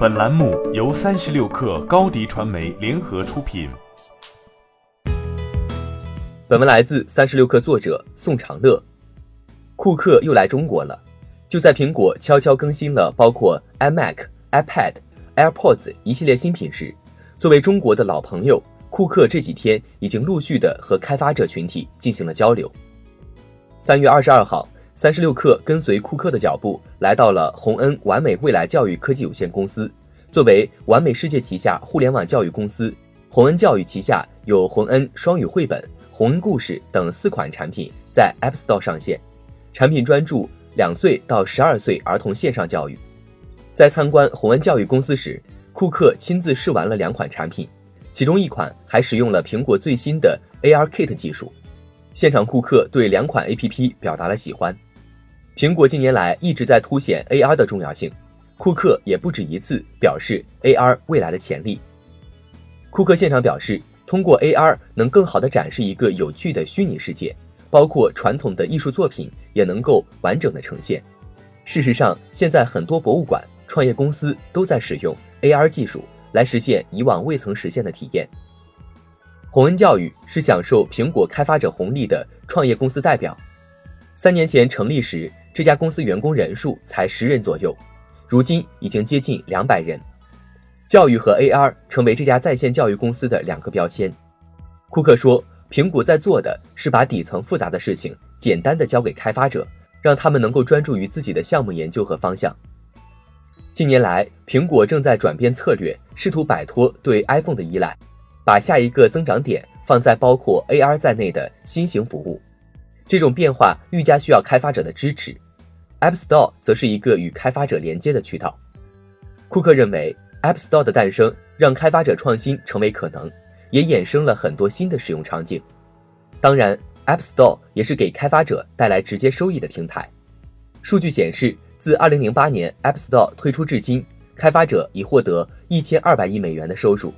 本栏目由三十六氪高低传媒联合出品。本文来自三十六氪作者宋长乐。库克又来中国了。就在苹果悄悄更新了包括 iMac、iPad、AirPods 一系列新品时，作为中国的老朋友，库克这几天已经陆续的和开发者群体进行了交流。三月二十二号。三十六氪跟随库克的脚步，来到了洪恩完美未来教育科技有限公司。作为完美世界旗下互联网教育公司，洪恩教育旗下有洪恩双语绘本、洪恩故事等四款产品在 App Store 上线。产品专注两岁到十二岁儿童线上教育。在参观洪恩教育公司时，库克亲自试玩了两款产品，其中一款还使用了苹果最新的 AR Kit 技术。现场，库克对两款 APP 表达了喜欢。苹果近年来一直在凸显 AR 的重要性，库克也不止一次表示 AR 未来的潜力。库克现场表示，通过 AR 能更好地展示一个有趣的虚拟世界，包括传统的艺术作品也能够完整的呈现。事实上，现在很多博物馆、创业公司都在使用 AR 技术来实现以往未曾实现的体验。洪恩教育是享受苹果开发者红利的创业公司代表，三年前成立时。这家公司员工人数才十人左右，如今已经接近两百人。教育和 AR 成为这家在线教育公司的两个标签。库克说：“苹果在做的是把底层复杂的事情简单的交给开发者，让他们能够专注于自己的项目研究和方向。”近年来，苹果正在转变策略，试图摆脱对 iPhone 的依赖，把下一个增长点放在包括 AR 在内的新型服务。这种变化愈加需要开发者的支持，App Store 则是一个与开发者连接的渠道。库克认为，App Store 的诞生让开发者创新成为可能，也衍生了很多新的使用场景。当然，App Store 也是给开发者带来直接收益的平台。数据显示，自2008年 App Store 推出至今，开发者已获得1200亿美元的收入，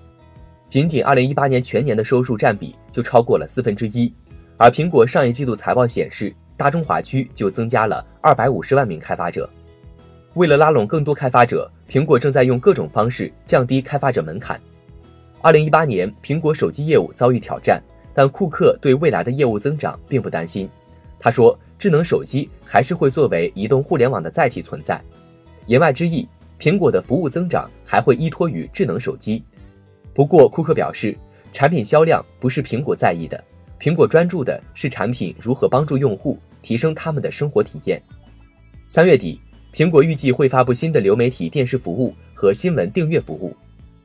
仅仅2018年全年的收入占比就超过了四分之一。而苹果上一季度财报显示，大中华区就增加了二百五十万名开发者。为了拉拢更多开发者，苹果正在用各种方式降低开发者门槛。二零一八年，苹果手机业务遭遇挑战，但库克对未来的业务增长并不担心。他说：“智能手机还是会作为移动互联网的载体存在。”言外之意，苹果的服务增长还会依托于智能手机。不过，库克表示，产品销量不是苹果在意的。苹果专注的是产品如何帮助用户提升他们的生活体验。三月底，苹果预计会发布新的流媒体电视服务和新闻订阅服务。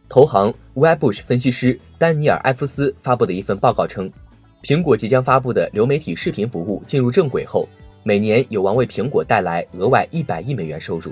投行 Webbush 分析师丹尼尔·埃夫斯发布的一份报告称，苹果即将发布的流媒体视频服务进入正轨后，每年有望为苹果带来额外一百亿美元收入。